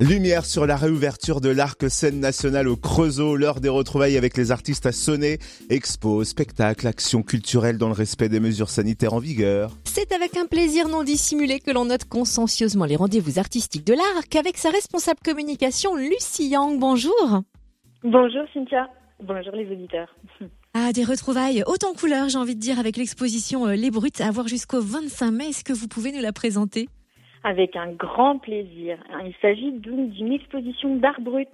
Lumière sur la réouverture de l'arc scène nationale au Creusot, l'heure des retrouvailles avec les artistes à sonner, expos, spectacles, actions culturelles dans le respect des mesures sanitaires en vigueur. C'est avec un plaisir non dissimulé que l'on note consciencieusement les rendez-vous artistiques de l'arc avec sa responsable communication Lucie Yang. Bonjour. Bonjour Cynthia. Bonjour les auditeurs. Ah, des retrouvailles hautes en couleurs, j'ai envie de dire, avec l'exposition euh, Les Brutes à voir jusqu'au 25 mai. Est-ce que vous pouvez nous la présenter? Avec un grand plaisir. Il s'agit d'une exposition d'art brut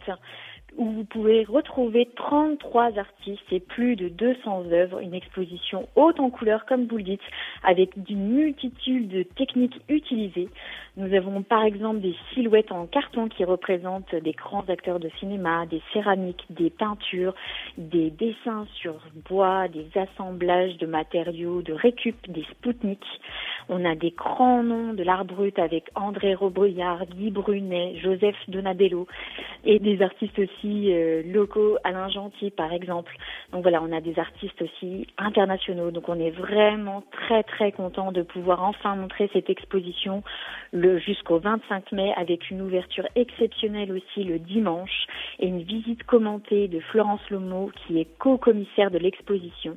où vous pouvez retrouver 33 artistes et plus de 200 œuvres, une exposition haute en couleurs comme vous le dites, avec une multitude de techniques utilisées. Nous avons par exemple des silhouettes en carton qui représentent des grands acteurs de cinéma, des céramiques, des peintures, des dessins sur bois, des assemblages de matériaux, de récup, des spoutniks. On a des grands noms de l'art brut avec André Robillard, Guy Brunet, Joseph Donabello et des artistes aussi euh, locaux, Alain Gentil par exemple. Donc voilà, on a des artistes aussi internationaux. Donc on est vraiment très très content de pouvoir enfin montrer cette exposition jusqu'au 25 mai avec une ouverture exceptionnelle aussi le dimanche et une visite commentée de Florence Lomo qui est co-commissaire de l'exposition.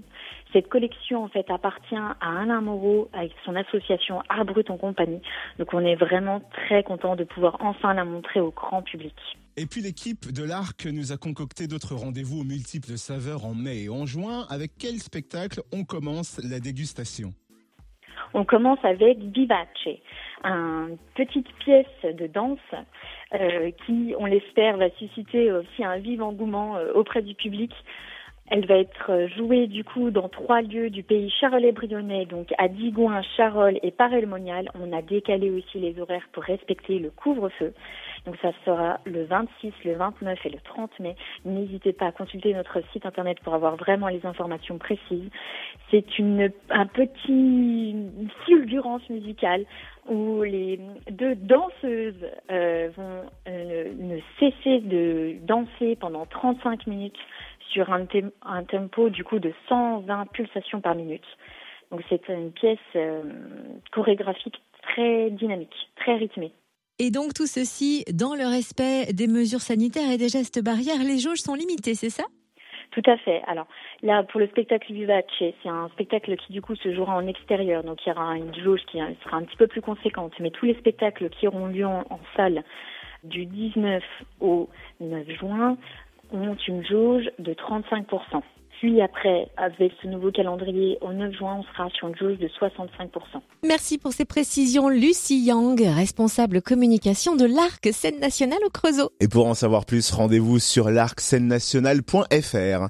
Cette collection en fait appartient à Alain Moreau avec son association Art Brut en compagnie. Donc on est vraiment très content de pouvoir enfin la montrer au grand public. Et puis l'équipe de l'Arc nous a concocté d'autres rendez-vous aux multiples saveurs en mai et en juin. Avec quel spectacle on commence la dégustation? On commence avec Vivace, une petite pièce de danse euh, qui, on l'espère, va susciter aussi un vif engouement euh, auprès du public. Elle va être jouée du coup dans trois lieux du pays charolais-brionnais, donc à Digoin, Charolles et Paray-le-Monial. On a décalé aussi les horaires pour respecter le couvre-feu. Donc ça sera le 26, le 29 et le 30 mai. N'hésitez pas à consulter notre site internet pour avoir vraiment les informations précises. C'est une un petit fulgurance musicale où les deux danseuses euh, vont euh, ne cesser de danser pendant 35 minutes sur un, un, tempo du coup de 120 pulsations par minute. Donc c'est une pièce euh, chorégraphique très dynamique, très rythmée. Et donc tout ceci dans le respect des mesures sanitaires et des gestes barrières. Les jauges sont limitées, c'est ça? Tout à fait. Alors là, pour le spectacle Vivace, c'est un spectacle qui du coup se jouera en extérieur, donc il y aura une jauge qui sera un petit peu plus conséquente. Mais tous les spectacles qui auront lieu en, en salle du 19 au 9 juin ont une jauge de 35%. Puis après, avec ce nouveau calendrier, au 9 juin, on sera sur une jauge de 65%. Merci pour ces précisions, Lucie Yang, responsable communication de l'Arc Scène Nationale au Creusot. Et pour en savoir plus, rendez-vous sur l'arc nationale.fr.